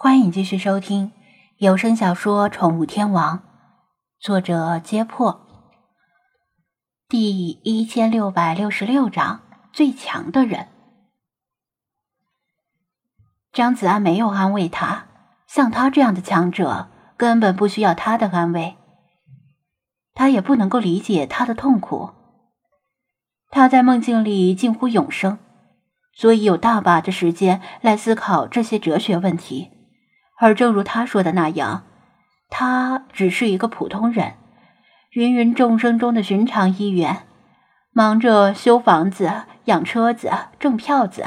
欢迎继续收听有声小说《宠物天王》，作者：揭破，第一千六百六十六章：最强的人。张子安没有安慰他，像他这样的强者根本不需要他的安慰，他也不能够理解他的痛苦。他在梦境里近乎永生，所以有大把的时间来思考这些哲学问题。而正如他说的那样，他只是一个普通人，芸芸众生中的寻常一员，忙着修房子、养车子、挣票子，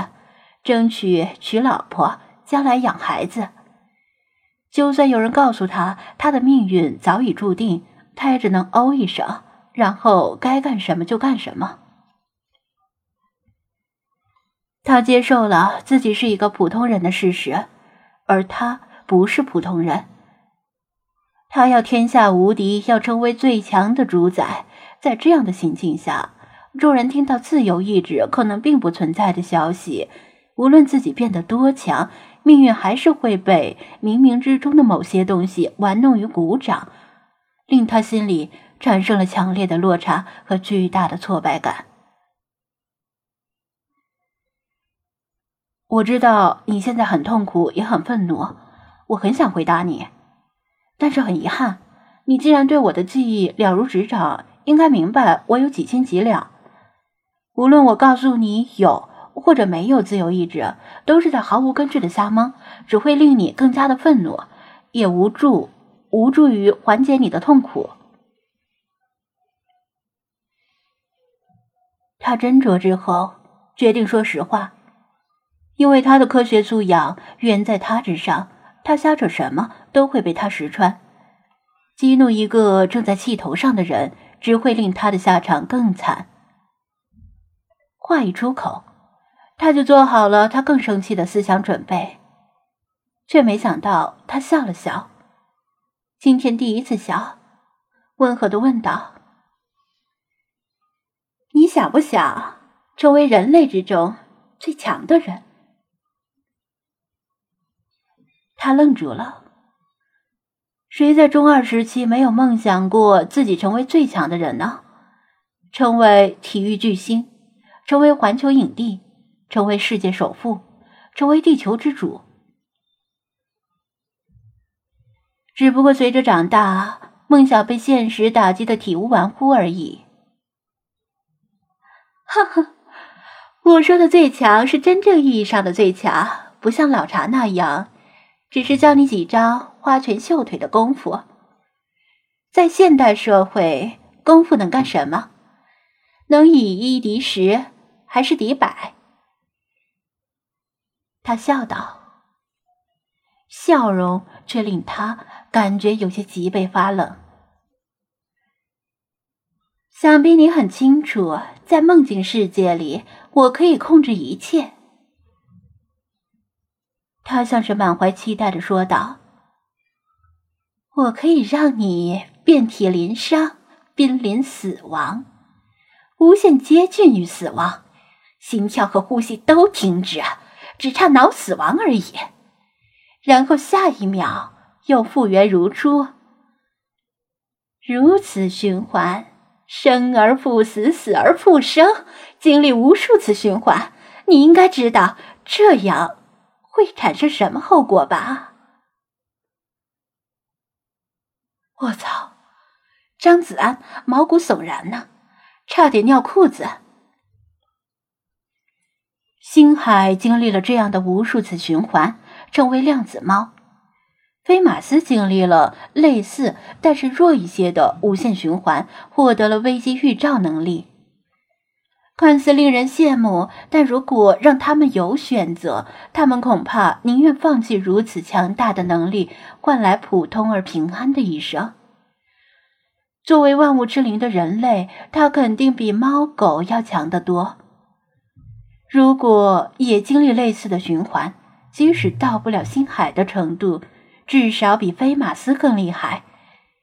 争取娶老婆，将来养孩子。就算有人告诉他他的命运早已注定，他也只能哦一声，然后该干什么就干什么。他接受了自己是一个普通人的事实，而他。不是普通人，他要天下无敌，要成为最强的主宰。在这样的心境下，众人听到自由意志可能并不存在的消息，无论自己变得多强，命运还是会被冥冥之中的某些东西玩弄于股掌，令他心里产生了强烈的落差和巨大的挫败感。我知道你现在很痛苦，也很愤怒。我很想回答你，但是很遗憾，你既然对我的记忆了如指掌，应该明白我有几斤几两。无论我告诉你有或者没有自由意志，都是在毫无根据的瞎蒙，只会令你更加的愤怒，也无助无助于缓解你的痛苦。他斟酌之后，决定说实话，因为他的科学素养远在他之上。他瞎扯什么都会被他识穿，激怒一个正在气头上的人，只会令他的下场更惨。话一出口，他就做好了他更生气的思想准备，却没想到他笑了笑，今天第一次笑，温和的问道：“你想不想成为人类之中最强的人？”他愣住了。谁在中二时期没有梦想过自己成为最强的人呢？成为体育巨星，成为环球影帝，成为世界首富，成为地球之主。只不过随着长大，梦想被现实打击的体无完肤而已。哈哈，我说的最强是真正意义上的最强，不像老茶那样。只是教你几招花拳绣腿的功夫，在现代社会，功夫能干什么？能以一敌十，还是敌百？他笑道，笑容却令他感觉有些脊背发冷。想必你很清楚，在梦境世界里，我可以控制一切。他像是满怀期待的说道：“我可以让你遍体鳞伤，濒临死亡，无限接近于死亡，心跳和呼吸都停止，只差脑死亡而已。然后下一秒又复原如初，如此循环，生而复死，死而复生，经历无数次循环。你应该知道这样。”会产生什么后果吧？我操！张子安毛骨悚然呢，差点尿裤子。星海经历了这样的无数次循环，成为量子猫；菲马斯经历了类似但是弱一些的无限循环，获得了危机预兆能力。看似令人羡慕，但如果让他们有选择，他们恐怕宁愿放弃如此强大的能力，换来普通而平安的一生。作为万物之灵的人类，他肯定比猫狗要强得多。如果也经历类似的循环，即使到不了星海的程度，至少比菲马斯更厉害。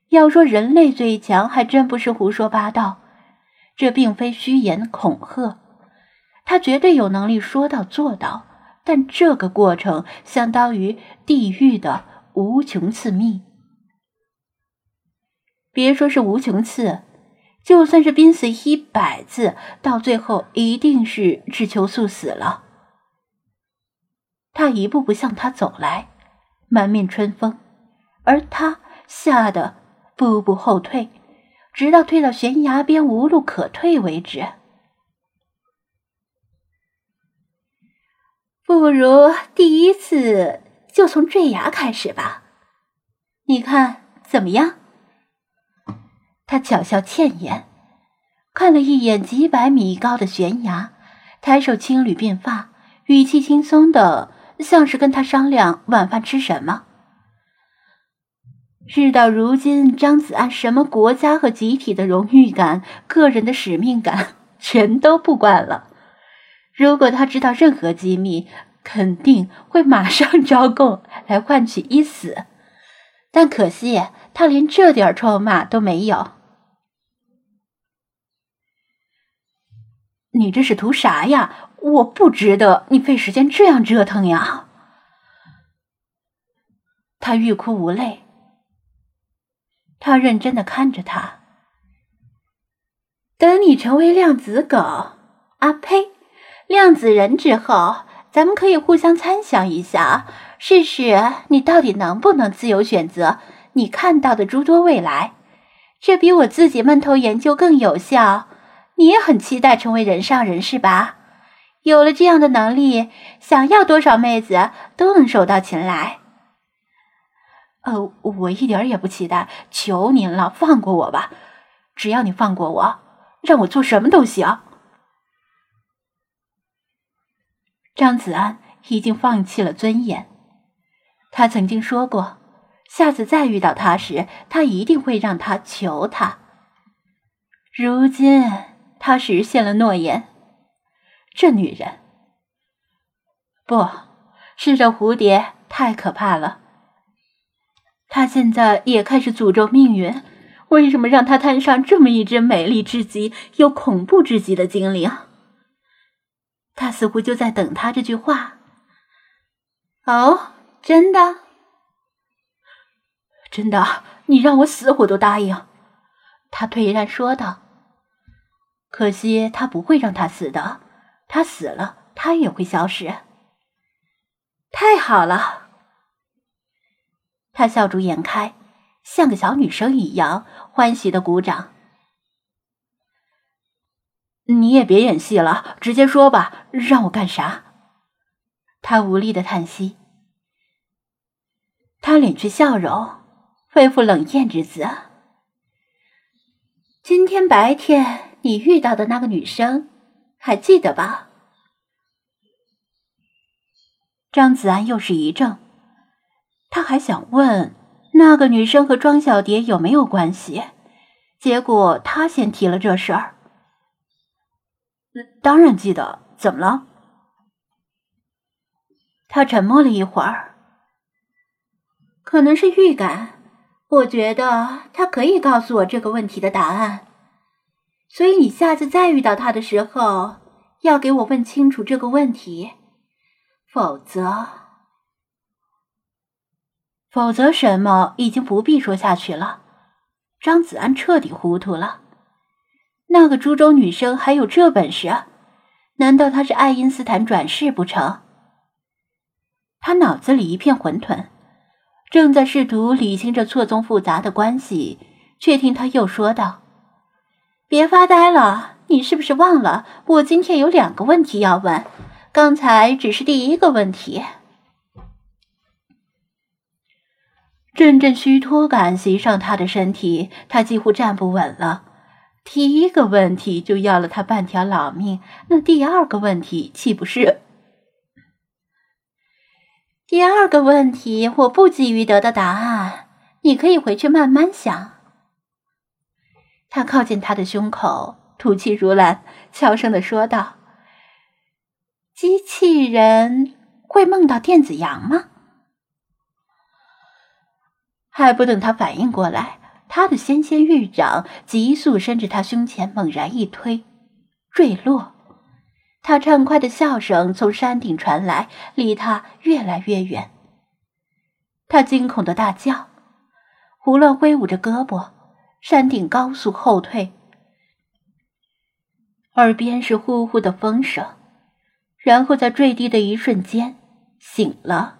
要说人类最强，还真不是胡说八道。这并非虚言恐吓，他绝对有能力说到做到，但这个过程相当于地狱的无穷次密。别说是无穷次，就算是濒死一百次，到最后一定是只求速死了。他一步步向他走来，满面春风，而他吓得步步后退，直到退到悬崖边无路可退为止。不如第一次就从坠崖开始吧，你看怎么样？他巧笑倩颜，看了一眼几百米高的悬崖，抬手轻捋鬓发，语气轻松的。像是跟他商量晚饭吃什么。事到如今，张子安什么国家和集体的荣誉感、个人的使命感，全都不管了。如果他知道任何机密，肯定会马上 招供来换取一死。但可惜，他连这点筹码都没有。你这是图啥呀？我不值得你费时间这样折腾呀！他欲哭无泪，他认真的看着他。等你成为量子狗啊呸，量子人之后，咱们可以互相参详一下，试试你到底能不能自由选择你看到的诸多未来。这比我自己闷头研究更有效。你也很期待成为人上人是吧？有了这样的能力，想要多少妹子都能手到擒来。我一点也不期待，求您了，放过我吧！只要你放过我，让我做什么都行。张子安已经放弃了尊严，他曾经说过，下次再遇到他时，他一定会让他求他。如今他实现了诺言。这女人，不是这蝴蝶太可怕了。他现在也开始诅咒命运，为什么让他摊上这么一只美丽至极又恐怖至极的精灵？他似乎就在等他这句话。哦，真的，真的，你让我死我都答应。他颓然说道。可惜他不会让他死的。他死了，他也会消失。太好了，他笑逐颜开，像个小女生一样欢喜的鼓掌。你也别演戏了，直接说吧，让我干啥？他无力的叹息，他敛去笑容，恢复冷艳之姿。今天白天你遇到的那个女生。还记得吧？张子安又是一怔，他还想问那个女生和庄小蝶有没有关系，结果他先提了这事儿。当然记得，怎么了？他沉默了一会儿，可能是预感，我觉得他可以告诉我这个问题的答案。所以你下次再遇到他的时候，要给我问清楚这个问题，否则，否则什么已经不必说下去了。张子安彻底糊涂了，那个株洲女生还有这本事？难道她是爱因斯坦转世不成？他脑子里一片混沌，正在试图理清这错综复杂的关系，却听他又说道。别发呆了，你是不是忘了我今天有两个问题要问？刚才只是第一个问题。阵阵虚脱感袭上他的身体，他几乎站不稳了。第一个问题就要了他半条老命，那第二个问题岂不是？第二个问题我不急于得到答案，你可以回去慢慢想。他靠近他的胸口，吐气如兰，悄声的说道：“机器人会梦到电子羊吗？”还不等他反应过来，他的纤纤玉掌急速伸至他胸前，猛然一推，坠落。他畅快的笑声从山顶传来，离他越来越远。他惊恐的大叫，胡乱挥舞着胳膊，山顶高速后退，耳边是呼呼的风声，然后在坠地的一瞬间醒了。